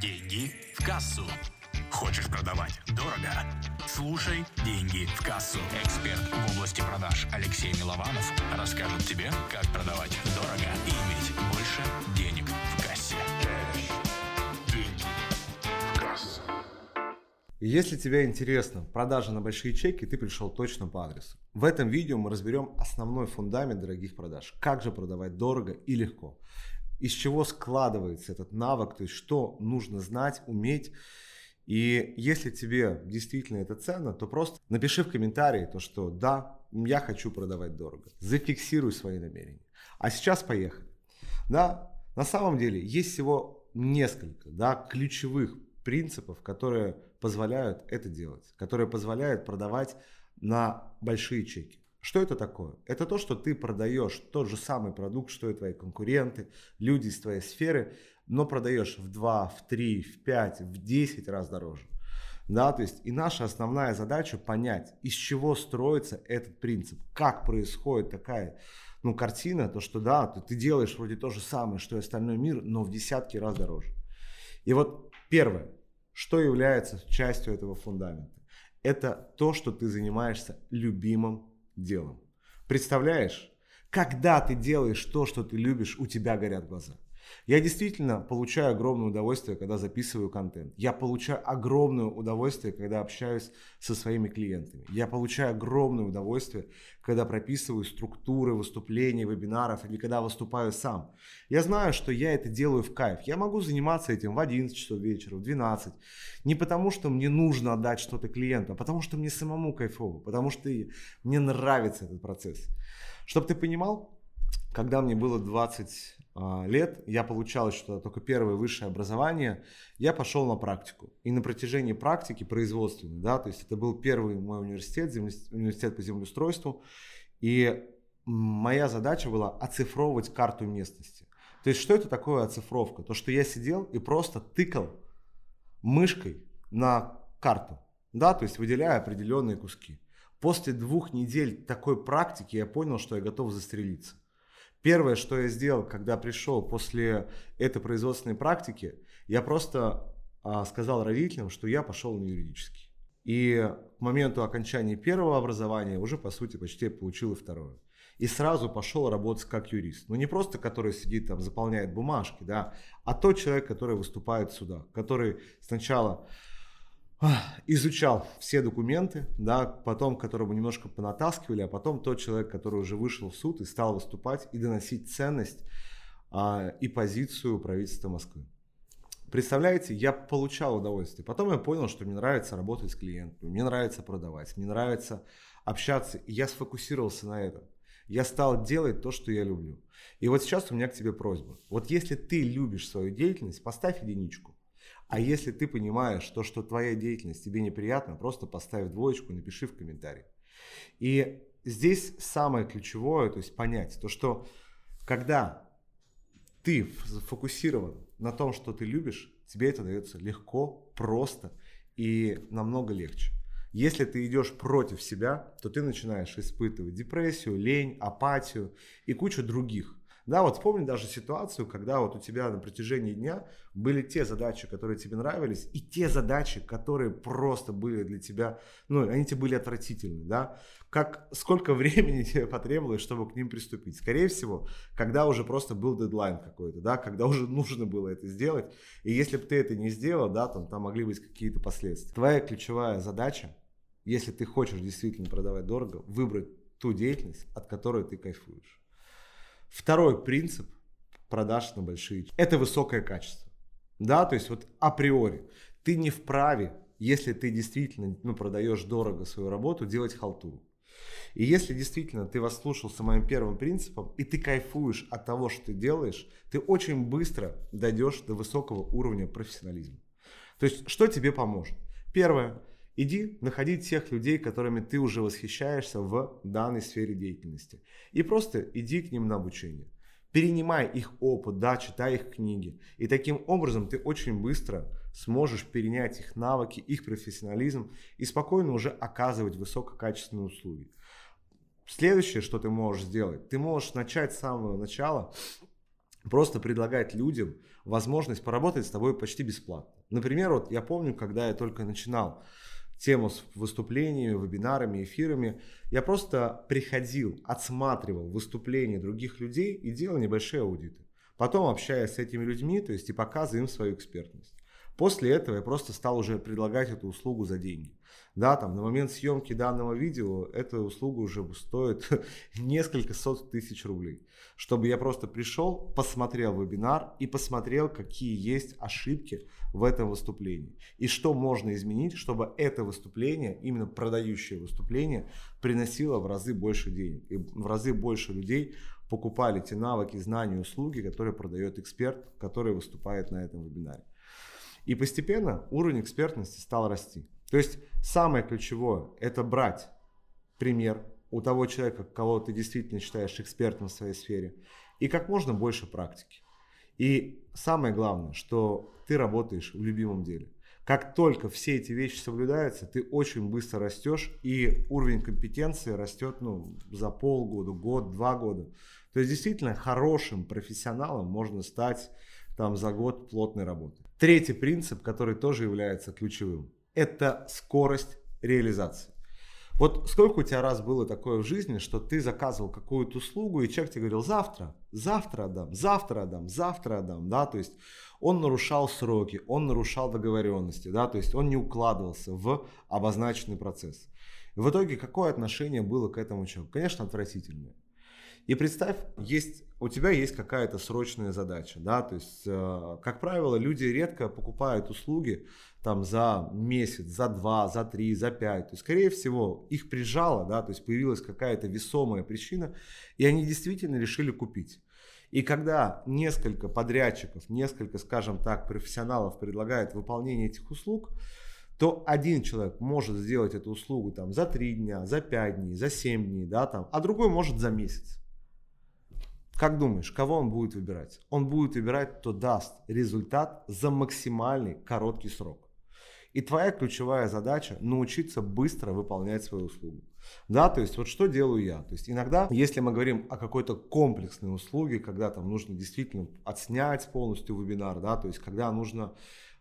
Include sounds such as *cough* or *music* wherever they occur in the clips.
Деньги в кассу. Хочешь продавать дорого? Слушай «Деньги в кассу». Эксперт в области продаж Алексей Милованов расскажет тебе, как продавать дорого и иметь больше денег в кассе. Деньги в кассу. Если тебе интересно продажа на большие чеки, ты пришел точно по адресу. В этом видео мы разберем основной фундамент дорогих продаж. Как же продавать дорого и легко. Из чего складывается этот навык, то есть что нужно знать, уметь. И если тебе действительно это ценно, то просто напиши в комментарии то, что да, я хочу продавать дорого. Зафиксируй свои намерения. А сейчас поехали. Да, на самом деле есть всего несколько да, ключевых принципов, которые позволяют это делать, которые позволяют продавать на большие чеки. Что это такое? Это то, что ты продаешь тот же самый продукт, что и твои конкуренты, люди из твоей сферы, но продаешь в 2, в 3, в 5, в 10 раз дороже. Да, то есть и наша основная задача понять, из чего строится этот принцип, как происходит такая ну, картина, то что да, ты, ты делаешь вроде то же самое, что и остальной мир, но в десятки раз дороже. И вот первое, что является частью этого фундамента, это то, что ты занимаешься любимым делом. Представляешь, когда ты делаешь то, что ты любишь, у тебя горят глаза. Я действительно получаю огромное удовольствие, когда записываю контент. Я получаю огромное удовольствие, когда общаюсь со своими клиентами. Я получаю огромное удовольствие, когда прописываю структуры выступлений, вебинаров или когда выступаю сам. Я знаю, что я это делаю в кайф. Я могу заниматься этим в 11 часов вечера, в 12. Не потому, что мне нужно отдать что-то клиенту, а потому, что мне самому кайфово, потому что мне нравится этот процесс. Чтобы ты понимал, когда мне было 20 а, лет, я получал что только первое высшее образование, я пошел на практику. И на протяжении практики производственной, да, то есть это был первый мой университет, университет по землеустройству, и моя задача была оцифровывать карту местности. То есть что это такое оцифровка? То, что я сидел и просто тыкал мышкой на карту, да, то есть выделяя определенные куски. После двух недель такой практики я понял, что я готов застрелиться. Первое, что я сделал, когда пришел после этой производственной практики, я просто а, сказал родителям, что я пошел на юридический. И к моменту окончания первого образования уже, по сути, почти получил и второе. И сразу пошел работать как юрист. Ну, не просто который сидит там, заполняет бумажки, да, а тот человек, который выступает в который сначала изучал все документы, да, потом которого немножко понатаскивали, а потом тот человек, который уже вышел в суд и стал выступать и доносить ценность а, и позицию правительства Москвы. Представляете, я получал удовольствие. Потом я понял, что мне нравится работать с клиентами, мне нравится продавать, мне нравится общаться. И я сфокусировался на этом. Я стал делать то, что я люблю. И вот сейчас у меня к тебе просьба. Вот если ты любишь свою деятельность, поставь единичку. А если ты понимаешь, то, что твоя деятельность тебе неприятна, просто поставь двоечку, напиши в комментарии. И здесь самое ключевое, то есть понять, то, что когда ты фокусирован на том, что ты любишь, тебе это дается легко, просто и намного легче. Если ты идешь против себя, то ты начинаешь испытывать депрессию, лень, апатию и кучу других да, вот вспомни даже ситуацию, когда вот у тебя на протяжении дня были те задачи, которые тебе нравились, и те задачи, которые просто были для тебя, ну, они тебе были отвратительны, да. Как, сколько *laughs* времени тебе потребовалось, чтобы к ним приступить? Скорее всего, когда уже просто был дедлайн какой-то, да, когда уже нужно было это сделать, и если бы ты это не сделал, да, там, там могли быть какие-то последствия. Твоя ключевая задача, если ты хочешь действительно продавать дорого, выбрать ту деятельность, от которой ты кайфуешь. Второй принцип продаж на большие – это высокое качество. Да, то есть вот априори ты не вправе, если ты действительно ну, продаешь дорого свою работу, делать халтуру. И если действительно ты послушался моим первым принципом, и ты кайфуешь от того, что ты делаешь, ты очень быстро дойдешь до высокого уровня профессионализма. То есть, что тебе поможет? Первое. Иди находить тех людей, которыми ты уже восхищаешься в данной сфере деятельности. И просто иди к ним на обучение. Перенимай их опыт, да, читай их книги. И таким образом ты очень быстро сможешь перенять их навыки, их профессионализм и спокойно уже оказывать высококачественные услуги. Следующее, что ты можешь сделать, ты можешь начать с самого начала просто предлагать людям возможность поработать с тобой почти бесплатно. Например, вот я помню, когда я только начинал тему с выступлениями, вебинарами, эфирами, я просто приходил, отсматривал выступления других людей и делал небольшие аудиты. Потом общаясь с этими людьми, то есть и показывая им свою экспертность. После этого я просто стал уже предлагать эту услугу за деньги. Да, там на момент съемки данного видео эта услуга уже стоит *laughs* несколько сот тысяч рублей. Чтобы я просто пришел, посмотрел вебинар и посмотрел, какие есть ошибки в этом выступлении. И что можно изменить, чтобы это выступление, именно продающее выступление, приносило в разы больше денег. И в разы больше людей покупали те навыки, знания, услуги, которые продает эксперт, который выступает на этом вебинаре. И постепенно уровень экспертности стал расти. То есть самое ключевое – это брать пример у того человека, кого ты действительно считаешь экспертом в своей сфере, и как можно больше практики. И самое главное, что ты работаешь в любимом деле. Как только все эти вещи соблюдаются, ты очень быстро растешь, и уровень компетенции растет ну, за полгода, год, два года. То есть действительно хорошим профессионалом можно стать там, за год плотной работы. Третий принцип, который тоже является ключевым, это скорость реализации. Вот сколько у тебя раз было такое в жизни, что ты заказывал какую-то услугу, и человек тебе говорил завтра, завтра отдам, завтра отдам, завтра отдам, да, то есть он нарушал сроки, он нарушал договоренности, да, то есть он не укладывался в обозначенный процесс. И в итоге какое отношение было к этому человеку? Конечно, отвратительное. И представь, есть, у тебя есть какая-то срочная задача, да, то есть, э, как правило, люди редко покупают услуги там за месяц, за два, за три, за пять. То есть, скорее всего, их прижало, да, то есть появилась какая-то весомая причина, и они действительно решили купить. И когда несколько подрядчиков, несколько, скажем так, профессионалов предлагают выполнение этих услуг, то один человек может сделать эту услугу там за три дня, за пять дней, за семь дней, да, там, а другой может за месяц. Как думаешь, кого он будет выбирать? Он будет выбирать, кто даст результат за максимальный короткий срок. И твоя ключевая задача научиться быстро выполнять свою услугу. Да, то есть вот что делаю я. То есть иногда, если мы говорим о какой-то комплексной услуге, когда там нужно действительно отснять полностью вебинар, да, то есть когда нужно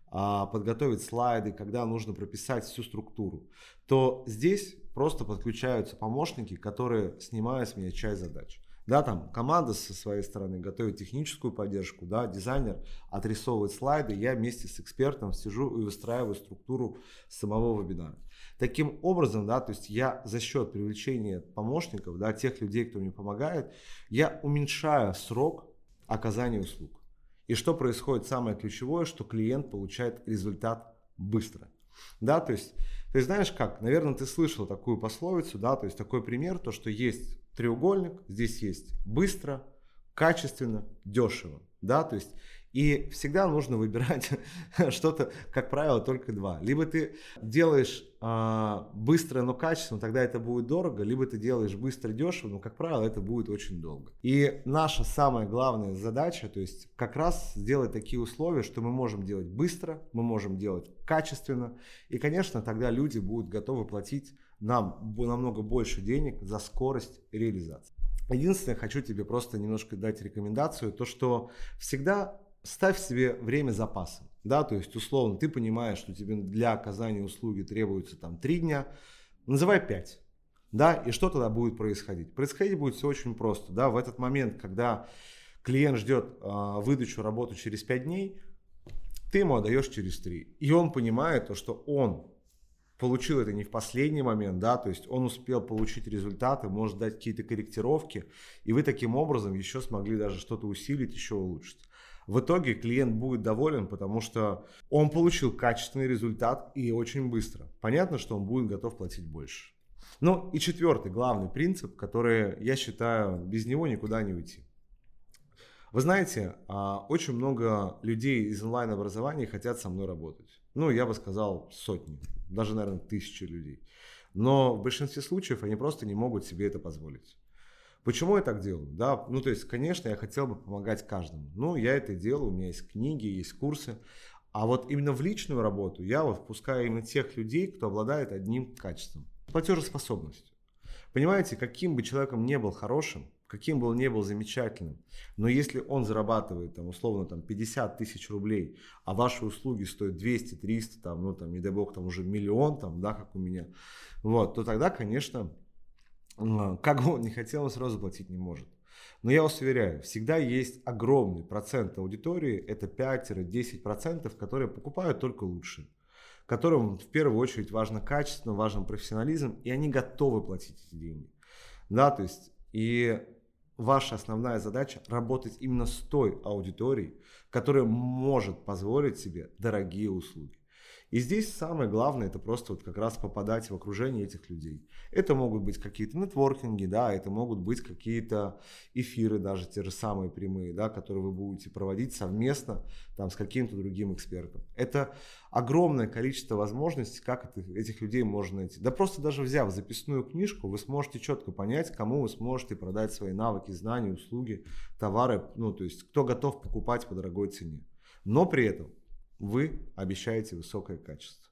а, подготовить слайды, когда нужно прописать всю структуру, то здесь просто подключаются помощники, которые снимают с меня часть задач. Да, там команда со своей стороны готовит техническую поддержку, да, дизайнер отрисовывает слайды, я вместе с экспертом сижу и выстраиваю структуру самого вебинара. Таким образом, да, то есть я за счет привлечения помощников, да, тех людей, кто мне помогает, я уменьшаю срок оказания услуг. И что происходит самое ключевое, что клиент получает результат быстро. Да, то есть, ты знаешь как, наверное, ты слышал такую пословицу, да, то есть такой пример, то, что есть треугольник, здесь есть быстро, качественно, дешево. Да, то есть и всегда нужно выбирать *laughs* что-то, как правило, только два. Либо ты делаешь э, быстро, но качественно, тогда это будет дорого, либо ты делаешь быстро, дешево, но, как правило, это будет очень долго. И наша самая главная задача, то есть как раз сделать такие условия, что мы можем делать быстро, мы можем делать качественно, и, конечно, тогда люди будут готовы платить нам намного больше денег за скорость реализации. Единственное, хочу тебе просто немножко дать рекомендацию, то что всегда ставь себе время запасом. Да, то есть условно ты понимаешь, что тебе для оказания услуги требуется там 3 дня, называй 5. Да, и что тогда будет происходить? Происходить будет все очень просто. Да, в этот момент, когда клиент ждет э, выдачу работы через 5 дней, ты ему отдаешь через 3. И он понимает то, что он получил это не в последний момент, да, то есть он успел получить результаты, может дать какие-то корректировки, и вы таким образом еще смогли даже что-то усилить, еще улучшить. В итоге клиент будет доволен, потому что он получил качественный результат и очень быстро. Понятно, что он будет готов платить больше. Ну и четвертый главный принцип, который я считаю, без него никуда не уйти. Вы знаете, а, очень много людей из онлайн-образования хотят со мной работать. Ну, я бы сказал, сотни даже, наверное, тысячи людей. Но в большинстве случаев они просто не могут себе это позволить. Почему я так делаю? Да, ну то есть, конечно, я хотел бы помогать каждому. Ну, я это делаю, у меня есть книги, есть курсы. А вот именно в личную работу я вот впускаю именно тех людей, кто обладает одним качеством. Платежеспособностью. Понимаете, каким бы человеком не был хорошим, каким бы он ни был замечательным, но если он зарабатывает, там, условно, там, 50 тысяч рублей, а ваши услуги стоят 200, 300, там, ну, там, не дай бог, там, уже миллион, там, да, как у меня, вот, то тогда, конечно, как бы он не хотел, он сразу платить не может. Но я вас уверяю, всегда есть огромный процент аудитории, это 5-10%, которые покупают только лучшее которым в первую очередь важно качество, важен профессионализм, и они готовы платить эти деньги. Да, то есть, и ваша основная задача работать именно с той аудиторией, которая может позволить себе дорогие услуги. И здесь самое главное, это просто вот как раз попадать в окружение этих людей. Это могут быть какие-то нетворкинги, да, это могут быть какие-то эфиры, даже те же самые прямые, да, которые вы будете проводить совместно там с каким-то другим экспертом. Это огромное количество возможностей, как этих людей можно найти. Да просто даже взяв записную книжку, вы сможете четко понять, кому вы сможете продать свои навыки, знания, услуги, товары, ну, то есть кто готов покупать по дорогой цене. Но при этом вы обещаете высокое качество.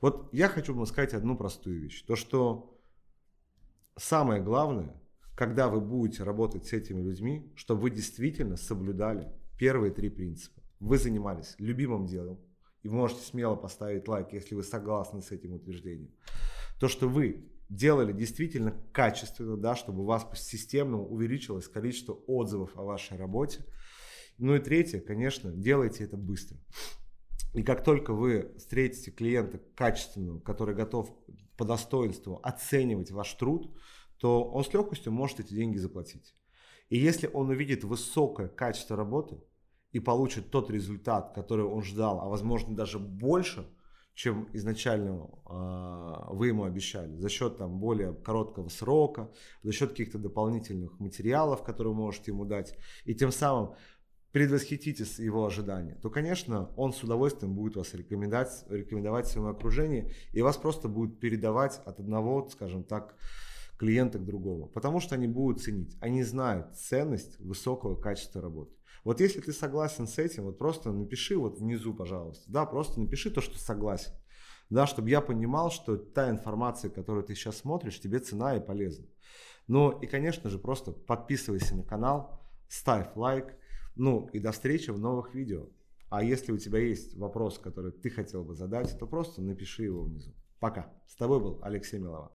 Вот я хочу вам сказать одну простую вещь. То, что самое главное, когда вы будете работать с этими людьми, чтобы вы действительно соблюдали первые три принципа. Вы занимались любимым делом, и можете смело поставить лайк, если вы согласны с этим утверждением. То, что вы делали действительно качественно, да, чтобы у вас системно увеличилось количество отзывов о вашей работе. Ну и третье, конечно, делайте это быстро. И как только вы встретите клиента качественного, который готов по достоинству оценивать ваш труд, то он с легкостью может эти деньги заплатить. И если он увидит высокое качество работы и получит тот результат, который он ждал, а возможно даже больше, чем изначально э, вы ему обещали, за счет там, более короткого срока, за счет каких-то дополнительных материалов, которые вы можете ему дать, и тем самым предвосхитите его ожидания, то, конечно, он с удовольствием будет вас рекомендовать, рекомендовать своему окружению, и вас просто будет передавать от одного, скажем так, клиента к другому, потому что они будут ценить, они знают ценность высокого качества работы. Вот если ты согласен с этим, вот просто напиши вот внизу, пожалуйста, да, просто напиши то, что согласен, да, чтобы я понимал, что та информация, которую ты сейчас смотришь, тебе цена и полезна. Ну и, конечно же, просто подписывайся на канал, ставь лайк, ну и до встречи в новых видео. А если у тебя есть вопрос, который ты хотел бы задать, то просто напиши его внизу. Пока. С тобой был Алексей Милова.